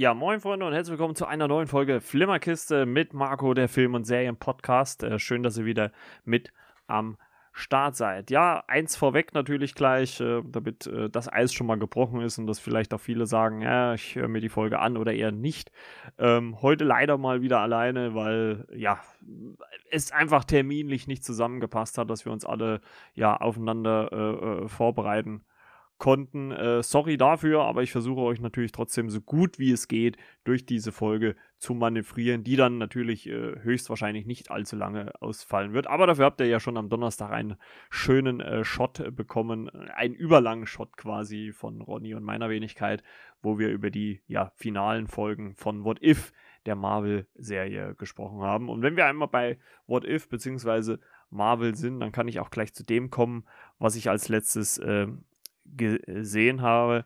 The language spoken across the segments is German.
Ja, moin Freunde und herzlich willkommen zu einer neuen Folge Flimmerkiste mit Marco, der Film- und Serien-Podcast. Äh, schön, dass ihr wieder mit am Start seid. Ja, eins vorweg natürlich gleich, äh, damit äh, das Eis schon mal gebrochen ist und dass vielleicht auch viele sagen, ja, ich höre mir die Folge an oder eher nicht. Ähm, heute leider mal wieder alleine, weil ja, es einfach terminlich nicht zusammengepasst hat, dass wir uns alle ja aufeinander äh, äh vorbereiten konnten. Äh, sorry dafür, aber ich versuche euch natürlich trotzdem so gut wie es geht durch diese Folge zu manövrieren, die dann natürlich äh, höchstwahrscheinlich nicht allzu lange ausfallen wird. Aber dafür habt ihr ja schon am Donnerstag einen schönen äh, Shot bekommen, einen überlangen Shot quasi von Ronny und meiner Wenigkeit, wo wir über die ja, finalen Folgen von What If der Marvel-Serie gesprochen haben. Und wenn wir einmal bei What If bzw. Marvel sind, dann kann ich auch gleich zu dem kommen, was ich als letztes äh, gesehen habe,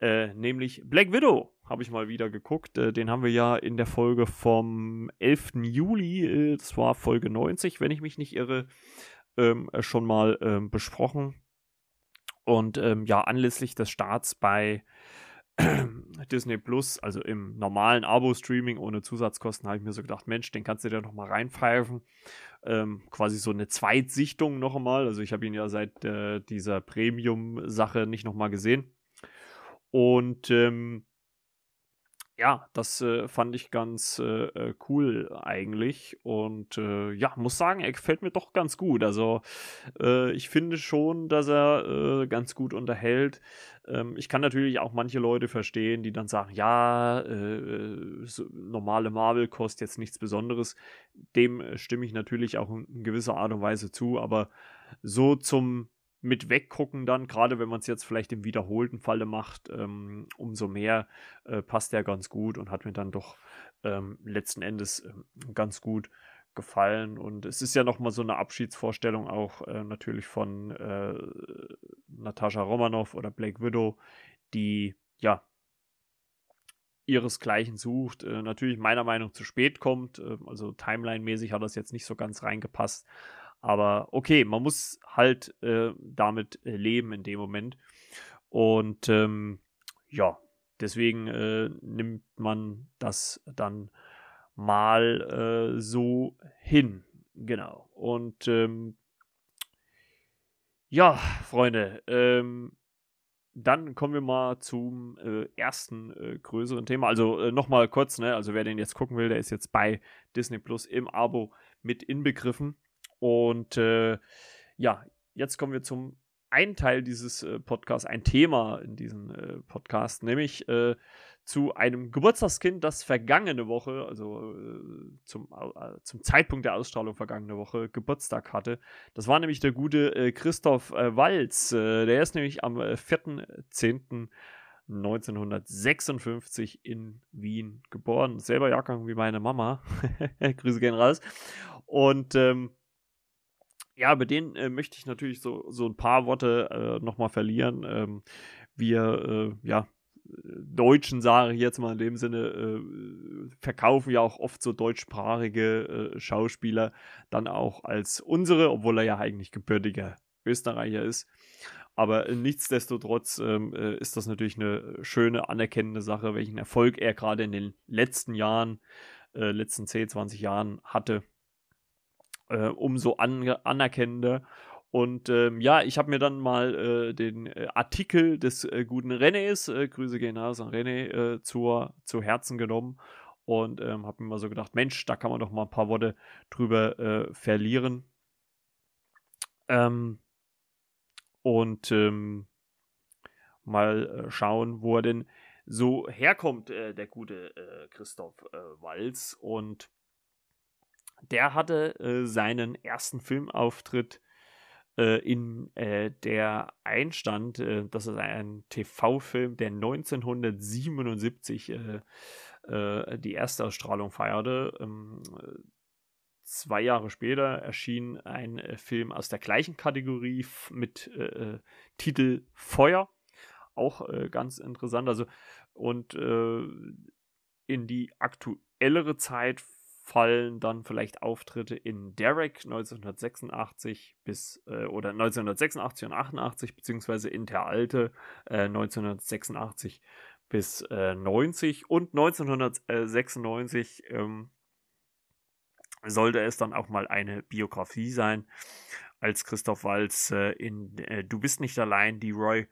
äh, nämlich Black Widow habe ich mal wieder geguckt. Äh, den haben wir ja in der Folge vom 11. Juli, äh, das war Folge 90, wenn ich mich nicht irre, ähm, äh, schon mal ähm, besprochen. Und ähm, ja, anlässlich des Starts bei Disney Plus, also im normalen Abo-Streaming ohne Zusatzkosten, habe ich mir so gedacht, Mensch, den kannst du dir noch mal reinpfeifen. Ähm, quasi so eine Zweitsichtung noch einmal. Also ich habe ihn ja seit äh, dieser Premium-Sache nicht noch mal gesehen. Und ähm, ja, das äh, fand ich ganz äh, äh, cool eigentlich. Und äh, ja, muss sagen, er gefällt mir doch ganz gut. Also äh, ich finde schon, dass er äh, ganz gut unterhält. Ähm, ich kann natürlich auch manche Leute verstehen, die dann sagen, ja, so, normale Marvel kostet jetzt nichts Besonderes. Dem stimme ich natürlich auch in gewisser Art und Weise zu. Aber so zum mit weggucken dann, gerade wenn man es jetzt vielleicht im wiederholten Falle macht, ähm, umso mehr äh, passt der ganz gut und hat mir dann doch ähm, letzten Endes äh, ganz gut gefallen. Und es ist ja nochmal so eine Abschiedsvorstellung auch äh, natürlich von äh, Natascha Romanoff oder Blake Widow, die ja ihresgleichen sucht. Äh, natürlich meiner Meinung nach zu spät kommt. Äh, also Timeline-mäßig hat das jetzt nicht so ganz reingepasst. Aber okay, man muss halt äh, damit äh, leben in dem Moment. Und ähm, ja, deswegen äh, nimmt man das dann mal äh, so hin. Genau. Und ähm, ja, Freunde, ähm, dann kommen wir mal zum äh, ersten äh, größeren Thema. Also äh, nochmal kurz, ne? Also wer den jetzt gucken will, der ist jetzt bei Disney Plus im Abo mit inbegriffen. Und äh, ja, jetzt kommen wir zum einen Teil dieses äh, Podcasts, ein Thema in diesem äh, Podcast, nämlich äh, zu einem Geburtstagskind, das vergangene Woche, also äh, zum, äh, zum Zeitpunkt der Ausstrahlung vergangene Woche, Geburtstag hatte. Das war nämlich der gute äh, Christoph Walz. der ist nämlich am 4.10.1956 in Wien geboren. Selber Jahrgang wie meine Mama. Grüße gehen raus. Und ähm, ja, über den äh, möchte ich natürlich so, so ein paar Worte äh, nochmal verlieren. Ähm, wir, äh, ja, Deutschen, sage ich jetzt mal in dem Sinne, äh, verkaufen ja auch oft so deutschsprachige äh, Schauspieler dann auch als unsere, obwohl er ja eigentlich gebürtiger Österreicher ist. Aber nichtsdestotrotz ähm, äh, ist das natürlich eine schöne, anerkennende Sache, welchen Erfolg er gerade in den letzten Jahren, äh, letzten 10, 20 Jahren hatte äh, umso an anerkennender. Und ähm, ja, ich habe mir dann mal äh, den äh, Artikel des äh, guten Renés, äh, Grüße gehen raus an René, äh, zur, zu Herzen genommen und ähm, habe mir mal so gedacht, Mensch, da kann man doch mal ein paar Worte drüber äh, verlieren. Ähm, und ähm, mal schauen, wo er denn so herkommt, der gute Christoph Walz. Und der hatte äh, seinen ersten Filmauftritt äh, in äh, der Einstand, äh, das ist ein TV-Film, der 1977 äh, äh, die erste Ausstrahlung feierte. Ähm, zwei Jahre später erschien ein Film aus der gleichen Kategorie mit Titel Feuer. Auch ganz interessant. Also, und in die aktuellere Zeit fallen dann vielleicht Auftritte in Derek 1986 bis äh, oder 1986 und 88 beziehungsweise in der alte äh, 1986 bis äh, 90 und 1996 ähm, sollte es dann auch mal eine Biografie sein, als Christoph Walz äh, in äh, Du bist nicht allein, die Roy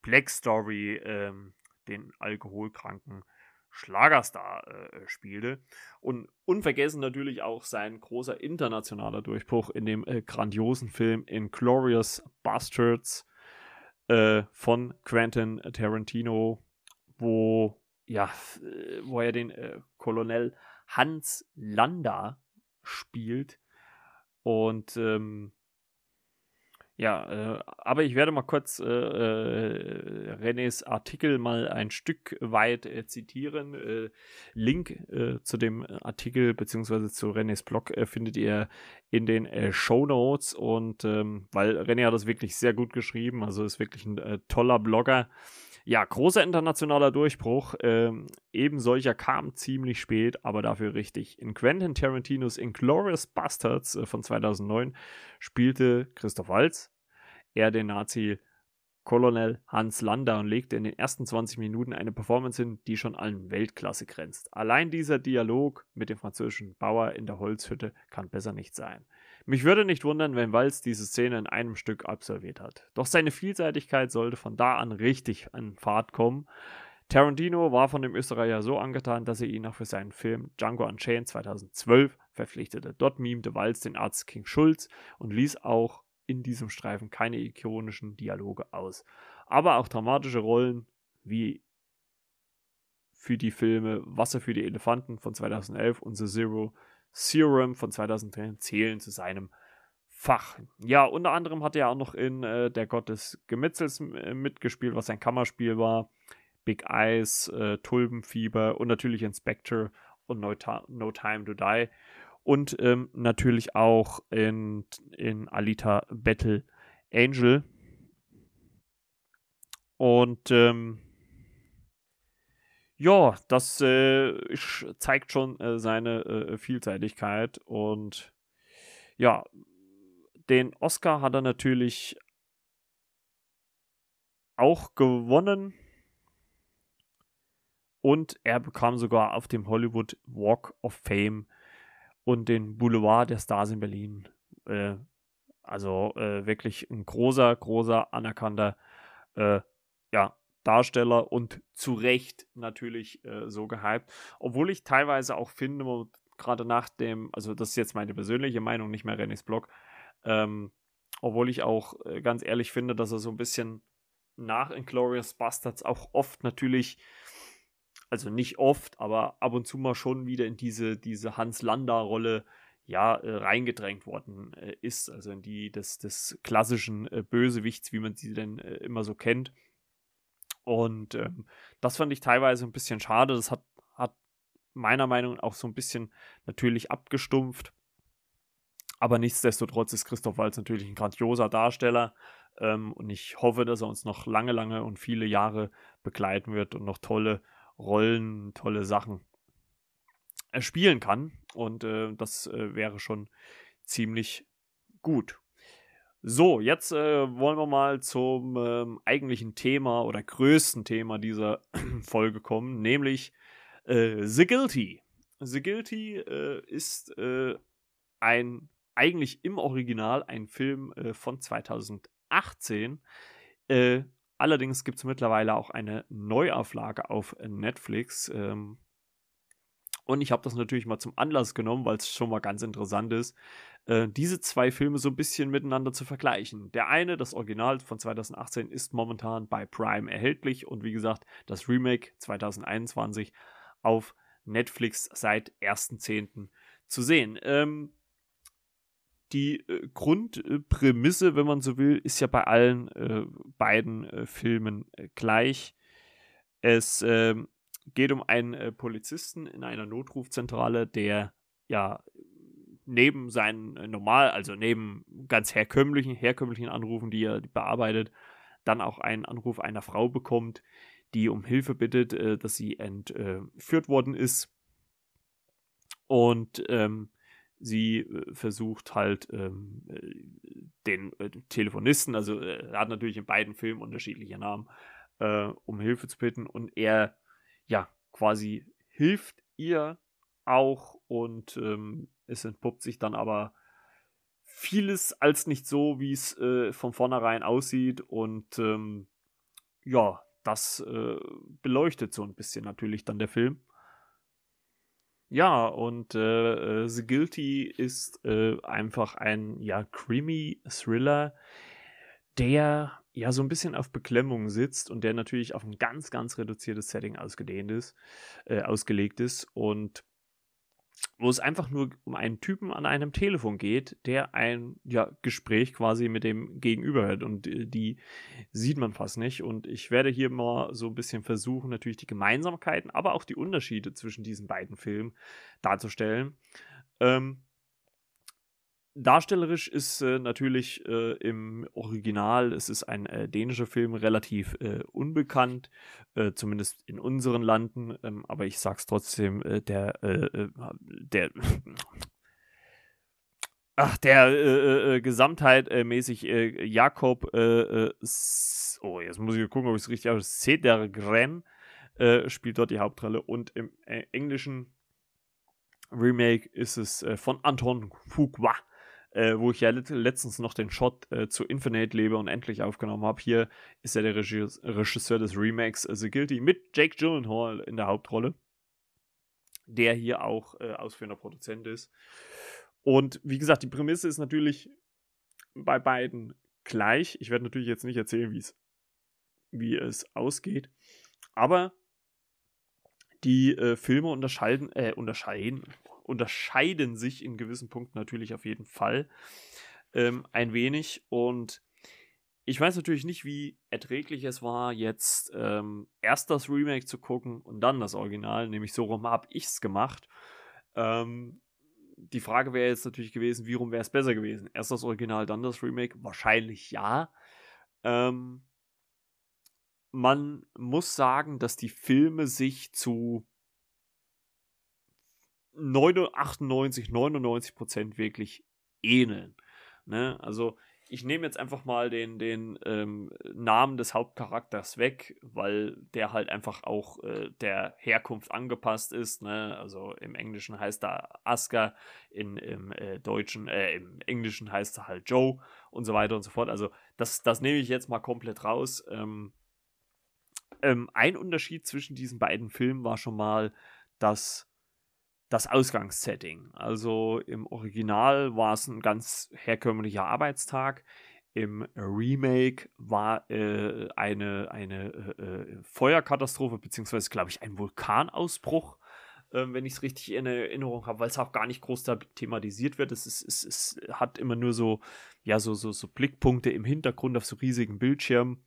Black Story, ähm, den alkoholkranken Schlagerstar äh, spielte. Und unvergessen natürlich auch sein großer internationaler Durchbruch in dem äh, grandiosen Film Inglorious Bastards äh, von Quentin Tarantino, wo ja, äh, wo er den äh, Kolonel Hans Landa spielt. Und ähm, ja, äh, aber ich werde mal kurz äh, äh, Renés Artikel mal ein Stück weit äh, zitieren. Äh, Link äh, zu dem Artikel beziehungsweise zu Renés Blog findet ihr in den Show Notes und ähm, weil René hat das wirklich sehr gut geschrieben, also ist wirklich ein toller Blogger. Ja, großer internationaler Durchbruch. Ähm, eben solcher kam ziemlich spät, aber dafür richtig. In Quentin Tarantinos Inglourious Bastards äh, von 2009 spielte Christoph Walz, er den Nazi Colonel Hans Landa und legte in den ersten 20 Minuten eine Performance hin, die schon an Weltklasse grenzt. Allein dieser Dialog mit dem französischen Bauer in der Holzhütte kann besser nicht sein. Mich würde nicht wundern, wenn Walz diese Szene in einem Stück absolviert hat. Doch seine Vielseitigkeit sollte von da an richtig an Fahrt kommen. Tarantino war von dem Österreicher so angetan, dass er ihn auch für seinen Film Django Unchained 2012 verpflichtete. Dort mimte Walz den Arzt King Schulz und ließ auch in diesem Streifen keine ikonischen Dialoge aus. Aber auch dramatische Rollen wie für die Filme Wasser für die Elefanten von 2011 und The Zero Serum von 2010 zählen zu seinem Fach. Ja, unter anderem hat er auch noch in äh, Der Gott des Gemetzels äh, mitgespielt, was ein Kammerspiel war. Big Eyes, äh, Tulpenfieber und natürlich Inspector und No, no Time to Die. Und ähm, natürlich auch in, in Alita Battle Angel. Und ähm, ja, das äh, zeigt schon äh, seine äh, Vielseitigkeit und ja, den Oscar hat er natürlich auch gewonnen und er bekam sogar auf dem Hollywood Walk of Fame und den Boulevard der Stars in Berlin. Äh, also äh, wirklich ein großer, großer, anerkannter äh, ja, Darsteller und zu Recht natürlich äh, so gehypt. Obwohl ich teilweise auch finde, gerade nach dem, also das ist jetzt meine persönliche Meinung, nicht mehr Rennes Blog, ähm, obwohl ich auch äh, ganz ehrlich finde, dass er so ein bisschen nach Inglourious Bastards auch oft natürlich, also nicht oft, aber ab und zu mal schon wieder in diese, diese Hans Landa-Rolle ja, äh, reingedrängt worden äh, ist, also in die des, des klassischen äh, Bösewichts, wie man sie denn äh, immer so kennt. Und ähm, das fand ich teilweise ein bisschen schade. Das hat, hat meiner Meinung nach auch so ein bisschen natürlich abgestumpft. Aber nichtsdestotrotz ist Christoph Walz natürlich ein grandioser Darsteller. Ähm, und ich hoffe, dass er uns noch lange, lange und viele Jahre begleiten wird und noch tolle Rollen, tolle Sachen spielen kann. Und äh, das äh, wäre schon ziemlich gut. So, jetzt äh, wollen wir mal zum ähm, eigentlichen Thema oder größten Thema dieser Folge kommen, nämlich äh, The Guilty. The Guilty äh, ist äh, ein eigentlich im Original ein Film äh, von 2018. Äh, allerdings gibt es mittlerweile auch eine Neuauflage auf Netflix. Ähm, und ich habe das natürlich mal zum Anlass genommen, weil es schon mal ganz interessant ist, äh, diese zwei Filme so ein bisschen miteinander zu vergleichen. Der eine, das Original von 2018, ist momentan bei Prime erhältlich und wie gesagt, das Remake 2021 auf Netflix seit 1.10. zu sehen. Ähm, die äh, Grundprämisse, wenn man so will, ist ja bei allen äh, beiden äh, Filmen äh, gleich. Es ähm, geht um einen äh, Polizisten in einer Notrufzentrale, der ja neben seinen äh, normal, also neben ganz herkömmlichen, herkömmlichen Anrufen, die er bearbeitet, dann auch einen Anruf einer Frau bekommt, die um Hilfe bittet, äh, dass sie entführt worden ist. Und ähm, sie äh, versucht halt ähm, äh, den äh, Telefonisten, also er hat natürlich in beiden Filmen unterschiedliche Namen, um Hilfe zu bitten und er ja, quasi hilft ihr auch und ähm, es entpuppt sich dann aber vieles als nicht so, wie es äh, von vornherein aussieht und ähm, ja, das äh, beleuchtet so ein bisschen natürlich dann der Film. Ja, und äh, äh The Guilty ist äh, einfach ein ja creamy Thriller, der ja so ein bisschen auf Beklemmung sitzt und der natürlich auf ein ganz, ganz reduziertes Setting ausgedehnt ist, äh, ausgelegt ist und wo es einfach nur um einen Typen an einem Telefon geht, der ein ja, Gespräch quasi mit dem Gegenüber hört. Und äh, die sieht man fast nicht. Und ich werde hier mal so ein bisschen versuchen, natürlich die Gemeinsamkeiten, aber auch die Unterschiede zwischen diesen beiden Filmen darzustellen. Ähm, Darstellerisch ist äh, natürlich äh, im Original, es ist ein äh, dänischer Film, relativ äh, unbekannt, äh, zumindest in unseren Landen, ähm, aber ich sag's trotzdem, äh, der, der, ach, der Gesamtheit mäßig Jakob, oh, jetzt muss ich gucken, ob ich es richtig habe, Cedergren spielt dort die Hauptrolle und im englischen Remake ist es von Anton Fuqua äh, wo ich ja letztens noch den Shot äh, zu Infinite lebe und endlich aufgenommen habe. Hier ist er der Regisseur des Remakes äh, The Guilty mit Jake Gyllenhaal in der Hauptrolle, der hier auch äh, ausführender Produzent ist. Und wie gesagt, die Prämisse ist natürlich bei beiden gleich. Ich werde natürlich jetzt nicht erzählen, wie es ausgeht, aber die äh, Filme unterscheiden, äh, unterscheiden, unterscheiden sich in gewissen Punkten natürlich auf jeden Fall ähm, ein wenig. Und ich weiß natürlich nicht, wie erträglich es war, jetzt ähm, erst das Remake zu gucken und dann das Original. Nämlich so rum habe ich es gemacht. Ähm, die Frage wäre jetzt natürlich gewesen, wie rum wäre es besser gewesen? Erst das Original, dann das Remake? Wahrscheinlich ja. Ähm, man muss sagen, dass die Filme sich zu 98, 99 Prozent wirklich ähneln. Ne? Also ich nehme jetzt einfach mal den, den ähm, Namen des Hauptcharakters weg, weil der halt einfach auch äh, der Herkunft angepasst ist. Ne? Also im Englischen heißt er Asker, in, im äh, Deutschen, äh, im Englischen heißt er halt Joe und so weiter und so fort. Also das, das nehme ich jetzt mal komplett raus. Ähm, ähm, ein Unterschied zwischen diesen beiden Filmen war schon mal, dass das Ausgangssetting. Also im Original war es ein ganz herkömmlicher Arbeitstag. Im Remake war äh, eine, eine äh, äh Feuerkatastrophe, beziehungsweise, glaube ich, ein Vulkanausbruch, äh, wenn ich es richtig in Erinnerung habe, weil es auch gar nicht groß thematisiert wird. Es, ist, es, es hat immer nur so, ja, so, so, so Blickpunkte im Hintergrund auf so riesigen Bildschirmen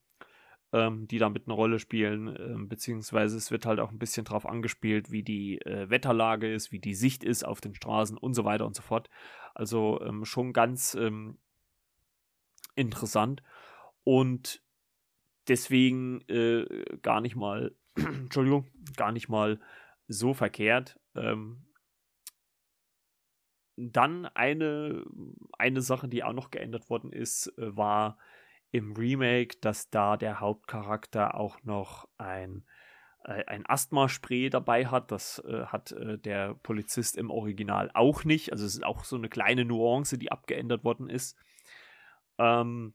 ähm, die damit eine Rolle spielen, ähm, beziehungsweise es wird halt auch ein bisschen drauf angespielt, wie die äh, Wetterlage ist, wie die Sicht ist auf den Straßen und so weiter und so fort. Also ähm, schon ganz ähm, interessant und deswegen äh, gar nicht mal, Entschuldigung, gar nicht mal so verkehrt. Ähm, dann eine, eine Sache, die auch noch geändert worden ist, äh, war im Remake, dass da der Hauptcharakter auch noch ein, äh, ein Asthma-Spray dabei hat. Das äh, hat äh, der Polizist im Original auch nicht. Also es ist auch so eine kleine Nuance, die abgeändert worden ist. Ähm,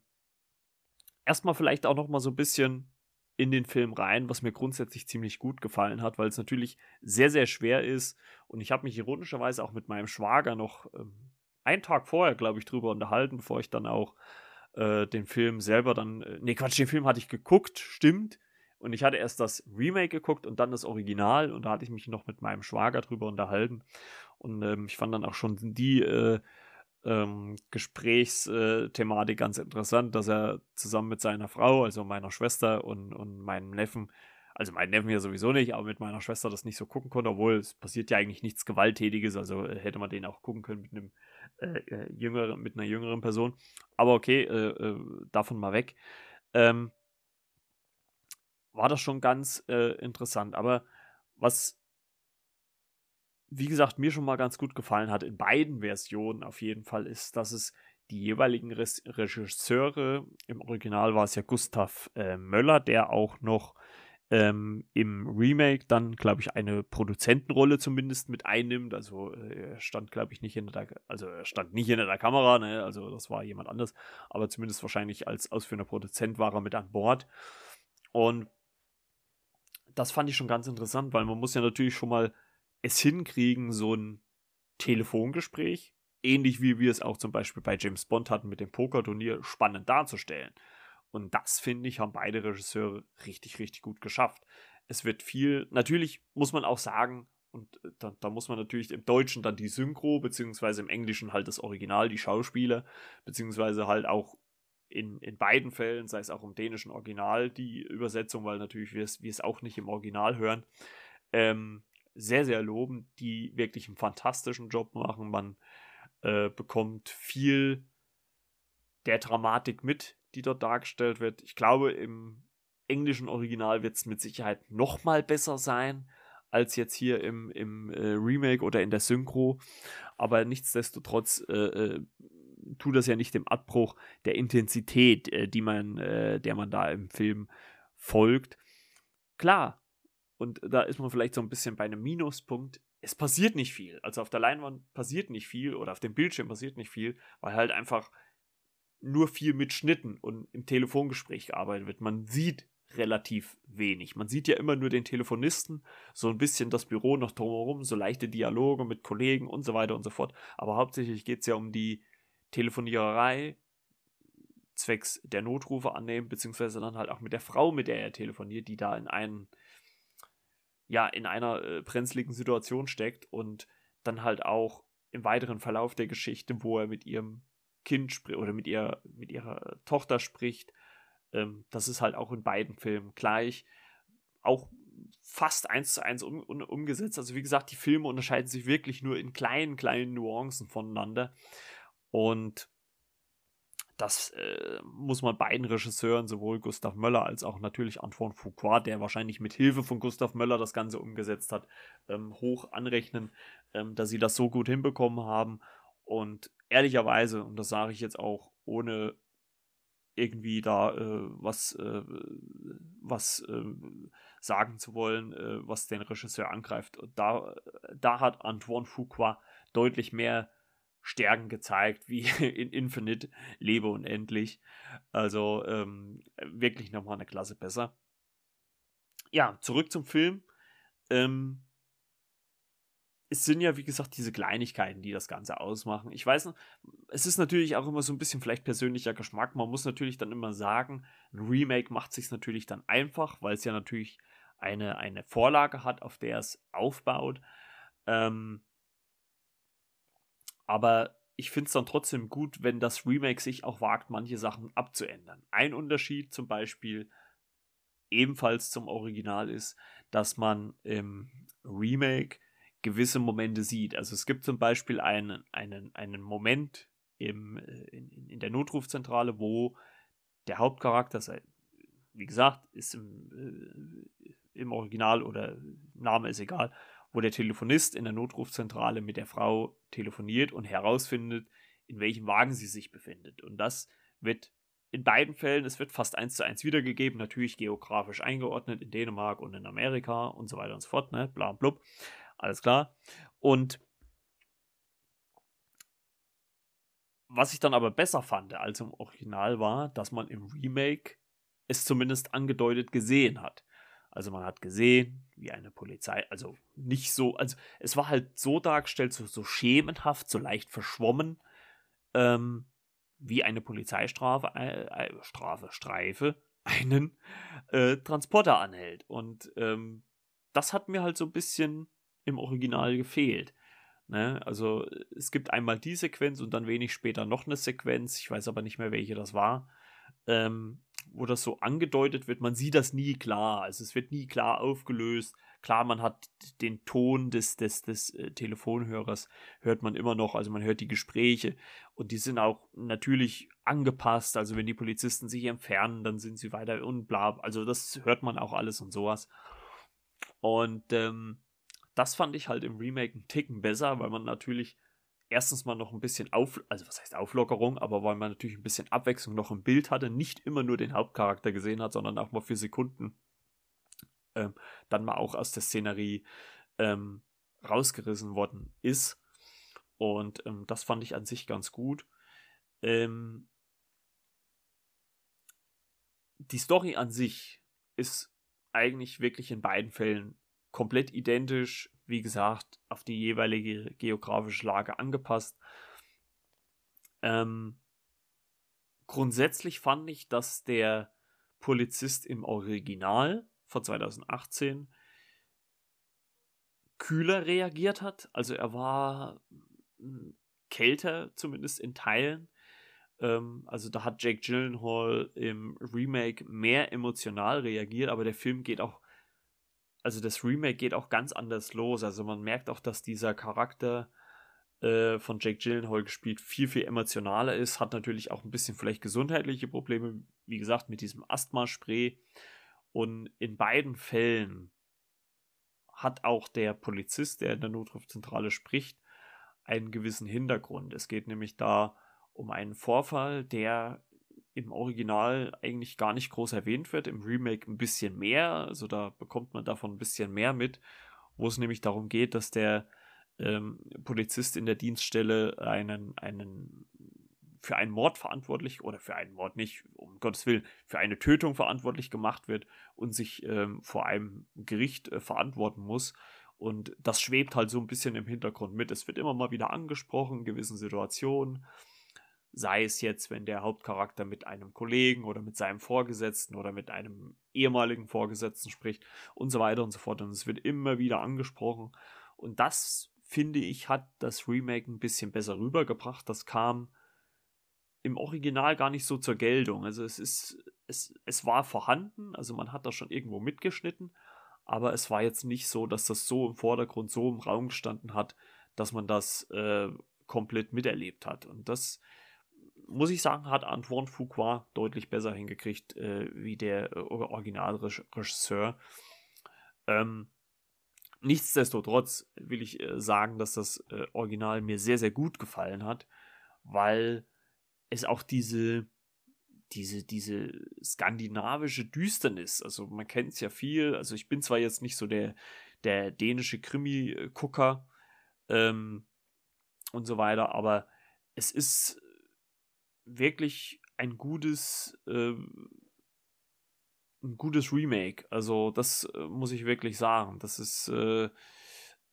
erstmal vielleicht auch noch mal so ein bisschen in den Film rein, was mir grundsätzlich ziemlich gut gefallen hat, weil es natürlich sehr, sehr schwer ist. Und ich habe mich ironischerweise auch mit meinem Schwager noch ähm, einen Tag vorher, glaube ich, drüber unterhalten, bevor ich dann auch äh, den Film selber dann. Äh, nee, Quatsch, den Film hatte ich geguckt, stimmt. Und ich hatte erst das Remake geguckt und dann das Original. Und da hatte ich mich noch mit meinem Schwager drüber unterhalten. Und ähm, ich fand dann auch schon die äh, ähm, Gesprächsthematik ganz interessant, dass er zusammen mit seiner Frau, also meiner Schwester und, und meinem Neffen, also meinen Neffen ja sowieso nicht, aber mit meiner Schwester das nicht so gucken konnte, obwohl es passiert ja eigentlich nichts Gewalttätiges, also äh, hätte man den auch gucken können mit einem äh, äh, jüngeren, mit einer jüngeren Person. Aber okay, äh, äh, davon mal weg. Ähm, war das schon ganz äh, interessant. Aber was, wie gesagt, mir schon mal ganz gut gefallen hat, in beiden Versionen auf jeden Fall, ist, dass es die jeweiligen Regisseure, im Original war es ja Gustav Möller, der auch noch ähm, im Remake dann, glaube ich, eine Produzentenrolle zumindest mit einnimmt. Also äh, er stand, glaube ich, nicht hinter der, also er stand nicht hinter der Kamera, ne? also das war jemand anders, aber zumindest wahrscheinlich als ausführender Produzent war er mit an Bord. Und das fand ich schon ganz interessant, weil man muss ja natürlich schon mal es hinkriegen, so ein Telefongespräch, ähnlich wie wir es auch zum Beispiel bei James Bond hatten mit dem Pokerturnier, spannend darzustellen. Und das, finde ich, haben beide Regisseure richtig, richtig gut geschafft. Es wird viel, natürlich muss man auch sagen, und äh, da, da, muss man natürlich im Deutschen dann die Synchro, beziehungsweise im Englischen halt das Original, die Schauspieler, beziehungsweise halt auch in, in beiden Fällen, sei es auch im dänischen Original, die Übersetzung, weil natürlich wir es, auch nicht im Original hören, ähm, sehr, sehr loben, die wirklich einen fantastischen Job machen. Man äh, bekommt viel der Dramatik mit, die dort dargestellt wird. Ich glaube, im englischen Original wird es mit Sicherheit noch mal besser sein als jetzt hier im, im äh, Remake oder in der Synchro. Aber nichtsdestotrotz äh, äh, tut das ja nicht dem Abbruch der Intensität, äh, die man, äh, der man da im Film folgt. Klar, und da ist man vielleicht so ein bisschen bei einem Minuspunkt. Es passiert nicht viel. Also auf der Leinwand passiert nicht viel oder auf dem Bildschirm passiert nicht viel, weil halt einfach nur viel mit Schnitten und im Telefongespräch gearbeitet wird. Man sieht relativ wenig. Man sieht ja immer nur den Telefonisten, so ein bisschen das Büro noch drumherum, so leichte Dialoge mit Kollegen und so weiter und so fort. Aber hauptsächlich geht es ja um die Telefoniererei, zwecks der Notrufe annehmen, beziehungsweise dann halt auch mit der Frau, mit der er telefoniert, die da in einen, ja, in einer äh, brenzligen Situation steckt und dann halt auch im weiteren Verlauf der Geschichte, wo er mit ihrem Kind spricht oder mit, ihr, mit ihrer Tochter spricht. Ähm, das ist halt auch in beiden Filmen gleich. Auch fast eins zu eins um, um, umgesetzt. Also wie gesagt, die Filme unterscheiden sich wirklich nur in kleinen, kleinen Nuancen voneinander. Und das äh, muss man beiden Regisseuren, sowohl Gustav Möller als auch natürlich Antoine Fuqua, der wahrscheinlich mit Hilfe von Gustav Möller das Ganze umgesetzt hat, ähm, hoch anrechnen, ähm, dass sie das so gut hinbekommen haben. Und ehrlicherweise, und das sage ich jetzt auch ohne irgendwie da äh, was, äh, was äh, sagen zu wollen, äh, was den Regisseur angreift. Da, da hat Antoine Fuqua deutlich mehr Stärken gezeigt, wie in Infinite, Lebe unendlich. Also ähm, wirklich nochmal eine Klasse besser. Ja, zurück zum Film. Ähm, es sind ja, wie gesagt, diese Kleinigkeiten, die das Ganze ausmachen. Ich weiß, es ist natürlich auch immer so ein bisschen vielleicht persönlicher Geschmack. Man muss natürlich dann immer sagen, ein Remake macht sich natürlich dann einfach, weil es ja natürlich eine, eine Vorlage hat, auf der es aufbaut. Ähm, aber ich finde es dann trotzdem gut, wenn das Remake sich auch wagt, manche Sachen abzuändern. Ein Unterschied zum Beispiel ebenfalls zum Original ist, dass man im Remake gewisse Momente sieht. Also es gibt zum Beispiel einen, einen, einen Moment im, äh, in, in der Notrufzentrale, wo der Hauptcharakter, wie gesagt, ist im, äh, im Original oder Name ist egal, wo der Telefonist in der Notrufzentrale mit der Frau telefoniert und herausfindet, in welchem Wagen sie sich befindet. Und das wird in beiden Fällen, es wird fast eins zu eins wiedergegeben, natürlich geografisch eingeordnet in Dänemark und in Amerika und so weiter und so fort, ne, bla blub. Alles klar. Und was ich dann aber besser fand als im Original war, dass man im Remake es zumindest angedeutet gesehen hat. Also man hat gesehen, wie eine Polizei, also nicht so, also es war halt so dargestellt, so, so schemenhaft, so leicht verschwommen, ähm, wie eine Polizeistrafe, äh, äh, Strafe, Streife, einen äh, Transporter anhält. Und ähm, das hat mir halt so ein bisschen im Original gefehlt. Ne? Also es gibt einmal die Sequenz und dann wenig später noch eine Sequenz, ich weiß aber nicht mehr, welche das war, ähm, wo das so angedeutet wird. Man sieht das nie klar, also es wird nie klar aufgelöst. Klar, man hat den Ton des, des, des äh, Telefonhörers, hört man immer noch, also man hört die Gespräche und die sind auch natürlich angepasst. Also wenn die Polizisten sich entfernen, dann sind sie weiter und bla. Also das hört man auch alles und sowas. Und ähm, das fand ich halt im Remake einen Ticken besser, weil man natürlich erstens mal noch ein bisschen auf, also was heißt Auflockerung, aber weil man natürlich ein bisschen Abwechslung noch im Bild hatte, nicht immer nur den Hauptcharakter gesehen hat, sondern auch mal für Sekunden ähm, dann mal auch aus der Szenerie ähm, rausgerissen worden ist. Und ähm, das fand ich an sich ganz gut. Ähm, die Story an sich ist eigentlich wirklich in beiden Fällen komplett identisch. Wie gesagt, auf die jeweilige geografische Lage angepasst. Ähm, grundsätzlich fand ich, dass der Polizist im Original von 2018 kühler reagiert hat. Also er war hm, kälter, zumindest in Teilen. Ähm, also da hat Jake Gyllenhaal im Remake mehr emotional reagiert, aber der Film geht auch, also das Remake geht auch ganz anders los. Also man merkt auch, dass dieser Charakter äh, von Jake Gyllenhaal gespielt viel, viel emotionaler ist, hat natürlich auch ein bisschen vielleicht gesundheitliche Probleme, wie gesagt, mit diesem Asthma-Spray. Und in beiden Fällen hat auch der Polizist, der in der Notrufzentrale spricht, einen gewissen Hintergrund. Es geht nämlich da um einen Vorfall, der im Original eigentlich gar nicht groß erwähnt wird, im Remake ein bisschen mehr, also da bekommt man davon ein bisschen mehr mit, wo es nämlich darum geht, dass der ähm, Polizist in der Dienststelle einen, einen für einen Mord verantwortlich oder für einen Mord nicht, um Gottes Willen, für eine Tötung verantwortlich gemacht wird und sich ähm, vor einem Gericht äh, verantworten muss. Und das schwebt halt so ein bisschen im Hintergrund mit. Es wird immer mal wieder angesprochen in gewissen Situationen. Sei es jetzt, wenn der Hauptcharakter mit einem Kollegen oder mit seinem Vorgesetzten oder mit einem ehemaligen Vorgesetzten spricht und so weiter und so fort. Und es wird immer wieder angesprochen. Und das, finde ich, hat das Remake ein bisschen besser rübergebracht. Das kam im Original gar nicht so zur Geltung. Also es ist, es, es war vorhanden, also man hat da schon irgendwo mitgeschnitten, aber es war jetzt nicht so, dass das so im Vordergrund, so im Raum gestanden hat, dass man das äh, komplett miterlebt hat. Und das, muss ich sagen, hat Antoine Fuqua deutlich besser hingekriegt äh, wie der äh, Originalregisseur. Ähm, nichtsdestotrotz will ich äh, sagen, dass das äh, Original mir sehr, sehr gut gefallen hat, weil es auch diese, diese, diese skandinavische Düsternis, also man kennt es ja viel, also ich bin zwar jetzt nicht so der, der dänische Krimi-Gucker ähm, und so weiter, aber es ist wirklich ein gutes, äh, ein gutes Remake. Also das äh, muss ich wirklich sagen. Das ist äh,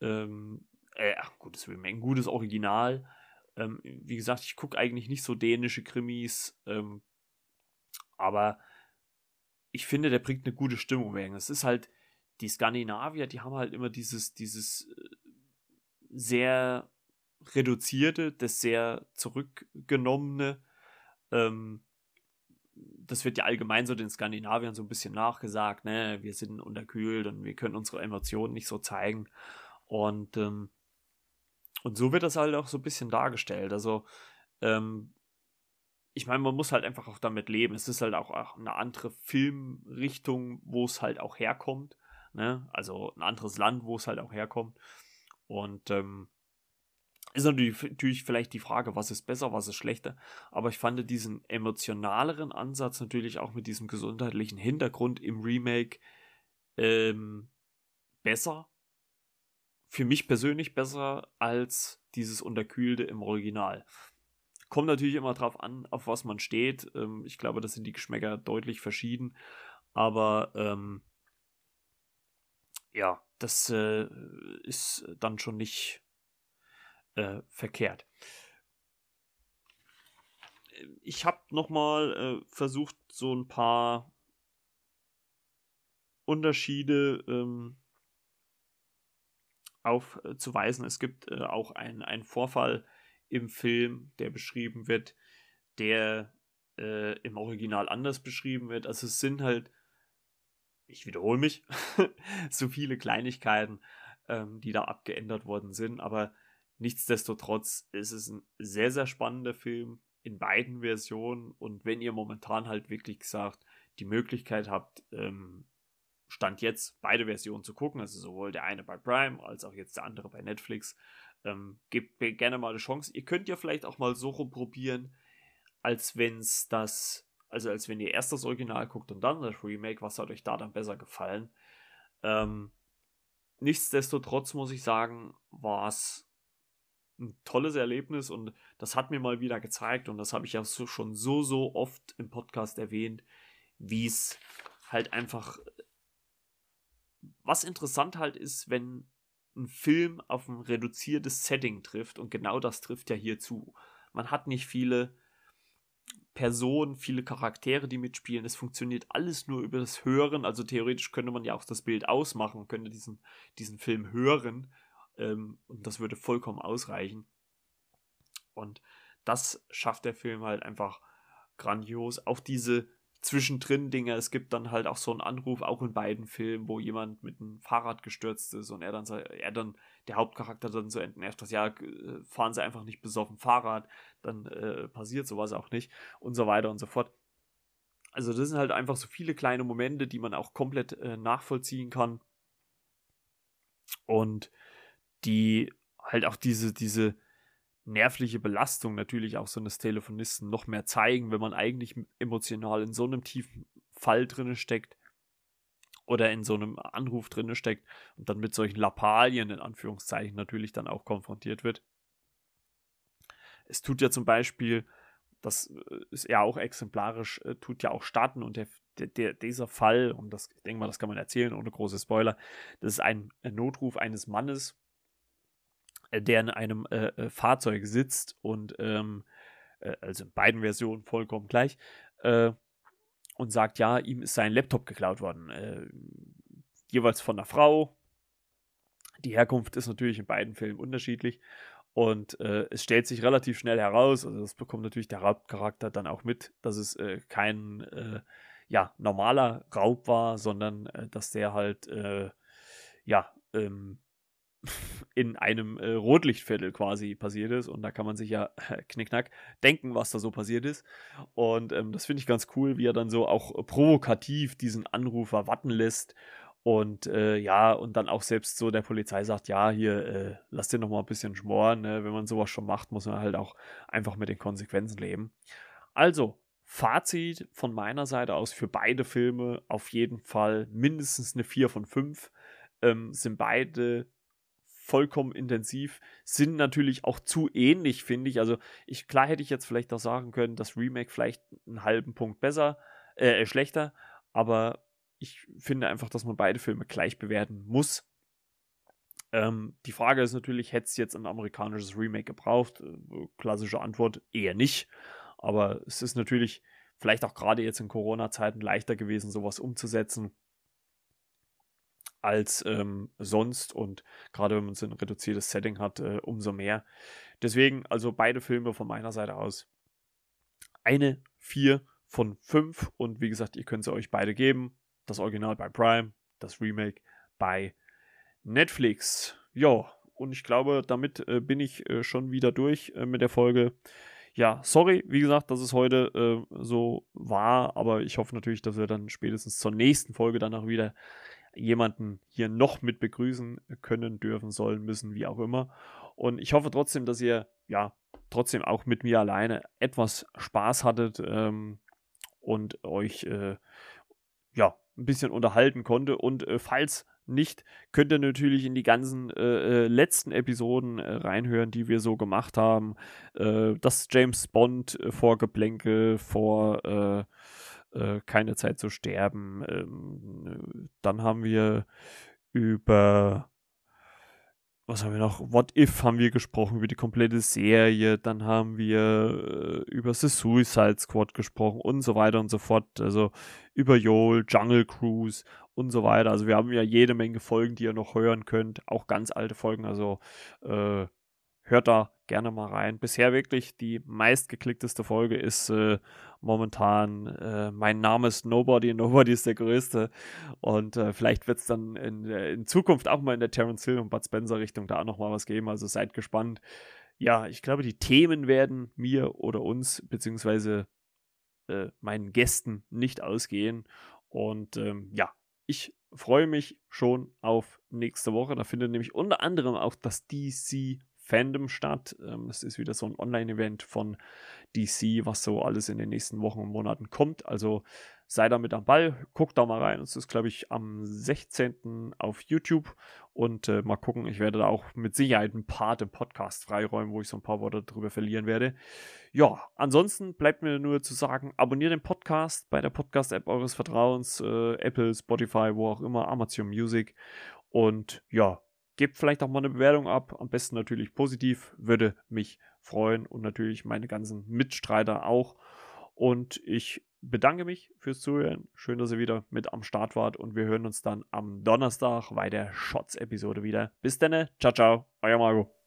ähm, äh, gutes Remake, ein gutes Original. Ähm, wie gesagt, ich gucke eigentlich nicht so dänische Krimis, ähm, aber ich finde, der bringt eine gute Stimmung weg. Es ist halt, die Skandinavier, die haben halt immer dieses, dieses äh, sehr reduzierte, das sehr zurückgenommene. Ähm, das wird ja allgemein so den Skandinaviern so ein bisschen nachgesagt, ne? Wir sind unterkühlt und wir können unsere Emotionen nicht so zeigen. Und ähm, und so wird das halt auch so ein bisschen dargestellt. Also, ähm, ich meine, man muss halt einfach auch damit leben. Es ist halt auch, auch eine andere Filmrichtung, wo es halt auch herkommt. Ne? Also ein anderes Land, wo es halt auch herkommt. Und ähm, ist natürlich, vielleicht die Frage, was ist besser, was ist schlechter. Aber ich fand diesen emotionaleren Ansatz natürlich auch mit diesem gesundheitlichen Hintergrund im Remake ähm, besser für mich persönlich besser als dieses Unterkühlte im Original. Kommt natürlich immer drauf an, auf was man steht. Ähm, ich glaube, das sind die Geschmäcker deutlich verschieden. Aber ähm, ja, das äh, ist dann schon nicht äh, verkehrt. Ich habe nochmal äh, versucht, so ein paar Unterschiede ähm, aufzuweisen. Es gibt äh, auch einen Vorfall im Film, der beschrieben wird, der äh, im Original anders beschrieben wird. Also es sind halt, ich wiederhole mich, so viele Kleinigkeiten, ähm, die da abgeändert worden sind, aber nichtsdestotrotz ist es ein sehr, sehr spannender Film in beiden Versionen und wenn ihr momentan halt wirklich gesagt die Möglichkeit habt, ähm, Stand jetzt beide Versionen zu gucken, also sowohl der eine bei Prime als auch jetzt der andere bei Netflix. Ähm, gebt mir gerne mal eine Chance. Ihr könnt ja vielleicht auch mal so rumprobieren, als wenn es das, also als wenn ihr erst das Original guckt und dann das Remake, was hat euch da dann besser gefallen? Ähm, nichtsdestotrotz muss ich sagen, war es ein tolles Erlebnis und das hat mir mal wieder gezeigt und das habe ich ja so, schon so, so oft im Podcast erwähnt, wie es halt einfach, was interessant halt ist, wenn ein Film auf ein reduziertes Setting trifft und genau das trifft ja hier zu. Man hat nicht viele Personen, viele Charaktere, die mitspielen. Es funktioniert alles nur über das Hören. Also theoretisch könnte man ja auch das Bild ausmachen, könnte diesen, diesen Film hören ähm, und das würde vollkommen ausreichen. Und das schafft der Film halt einfach grandios. Auch diese zwischendrin Dinge. Es gibt dann halt auch so einen Anruf, auch in beiden Filmen, wo jemand mit einem Fahrrad gestürzt ist und er dann, er dann der Hauptcharakter dann so entnervt, dass ja, äh, fahren sie einfach nicht besoffen Fahrrad, dann äh, passiert sowas auch nicht und so weiter und so fort. Also das sind halt einfach so viele kleine Momente, die man auch komplett äh, nachvollziehen kann und die halt auch diese, diese nervliche Belastung natürlich auch so eines Telefonisten noch mehr zeigen, wenn man eigentlich emotional in so einem tiefen Fall drinne steckt oder in so einem Anruf drinne steckt und dann mit solchen Lappalien in Anführungszeichen natürlich dann auch konfrontiert wird. Es tut ja zum Beispiel, das äh, ist ja auch exemplarisch, äh, tut ja auch starten und der, der, dieser Fall, und das, ich denke mal, das kann man erzählen ohne große Spoiler, das ist ein Notruf eines Mannes, der in einem äh, äh, Fahrzeug sitzt und ähm, äh, also in beiden Versionen vollkommen gleich äh, und sagt, ja, ihm ist sein Laptop geklaut worden. Äh, jeweils von einer Frau. Die Herkunft ist natürlich in beiden Fällen unterschiedlich. Und es stellt sich relativ schnell heraus, also das bekommt natürlich der Hauptcharakter dann auch mit, dass es kein ja, normaler Raub war, sondern dass der halt ja, ähm, in einem äh, Rotlichtviertel quasi passiert ist. Und da kann man sich ja äh, knickknack denken, was da so passiert ist. Und ähm, das finde ich ganz cool, wie er dann so auch provokativ diesen Anrufer warten lässt. Und äh, ja, und dann auch selbst so der Polizei sagt, ja, hier, äh, lass dir noch mal ein bisschen schmoren. Ne? Wenn man sowas schon macht, muss man halt auch einfach mit den Konsequenzen leben. Also, Fazit von meiner Seite aus für beide Filme auf jeden Fall mindestens eine 4 von 5. Ähm, sind beide vollkommen intensiv, sind natürlich auch zu ähnlich, finde ich. Also ich, klar hätte ich jetzt vielleicht auch sagen können, das Remake vielleicht einen halben Punkt besser, äh, schlechter, aber ich finde einfach, dass man beide Filme gleich bewerten muss. Ähm, die Frage ist natürlich, hätte es jetzt ein amerikanisches Remake gebraucht? Äh, klassische Antwort, eher nicht. Aber es ist natürlich vielleicht auch gerade jetzt in Corona-Zeiten leichter gewesen, sowas umzusetzen als ähm, sonst und gerade wenn man so ein reduziertes Setting hat, äh, umso mehr. Deswegen also beide Filme von meiner Seite aus eine 4 von 5 und wie gesagt, ihr könnt sie euch beide geben. Das Original bei Prime, das Remake bei Netflix. Ja, und ich glaube, damit äh, bin ich äh, schon wieder durch äh, mit der Folge. Ja, sorry, wie gesagt, dass es heute äh, so war, aber ich hoffe natürlich, dass wir dann spätestens zur nächsten Folge dann auch wieder jemanden hier noch mit begrüßen können, dürfen, sollen, müssen, wie auch immer. Und ich hoffe trotzdem, dass ihr ja trotzdem auch mit mir alleine etwas Spaß hattet ähm, und euch äh, ja ein bisschen unterhalten konnte. Und äh, falls nicht, könnt ihr natürlich in die ganzen äh, äh letzten Episoden äh, reinhören, die wir so gemacht haben. Äh, das James Bond Vorgeplänkel vor äh, keine Zeit zu sterben. Ähm, dann haben wir über was haben wir noch? What If haben wir gesprochen, über die komplette Serie. Dann haben wir äh, über The Suicide Squad gesprochen und so weiter und so fort. Also über Joel, Jungle Cruise und so weiter. Also wir haben ja jede Menge Folgen, die ihr noch hören könnt. Auch ganz alte Folgen. Also äh, hört da gerne mal rein. Bisher wirklich die meistgeklickteste Folge ist äh, momentan äh, Mein Name ist Nobody, Nobody ist der Größte. Und äh, vielleicht wird es dann in, in, Zukunft auch mal in der Terence Hill und Bud Spencer Richtung da nochmal was geben. Also seid gespannt. Ja, ich glaube, die Themen werden mir oder uns, beziehungsweise äh, meinen Gästen nicht ausgehen. Und ähm, ja, ich freue mich schon auf nächste Woche. Da findet nämlich unter anderem auch das DC Fandom statt. Ähm, das ist wieder so ein Online-Event von DC, was so alles in den nächsten Wochen und Monaten kommt. Also sei da mit am Ball, guck da mal rein. Es ist, glaube ich, am 16. auf YouTube. Und äh, mal gucken, ich werde da auch mit Sicherheit ein Part im Podcast freiräumen, wo ich so ein paar Worte drüber verlieren werde. Ja, ansonsten bleibt mir nur zu sagen, abonniert den Podcast bei der Podcast-App eures Vertrauens, äh, Apple, Spotify, wo auch immer, Amazon Music. Und ja, gebt vielleicht auch mal eine Bewertung ab. Am besten natürlich positiv, würde mich freuen und natürlich meine ganzen Mitstreiter auch. Und ich bedanke mich fürs Zuhören. Schön, dass ihr wieder mit am Start wart und wir hören uns dann am Donnerstag bei der Shots-Episode wieder. Bis dann, ciao, ciao, euer Marco.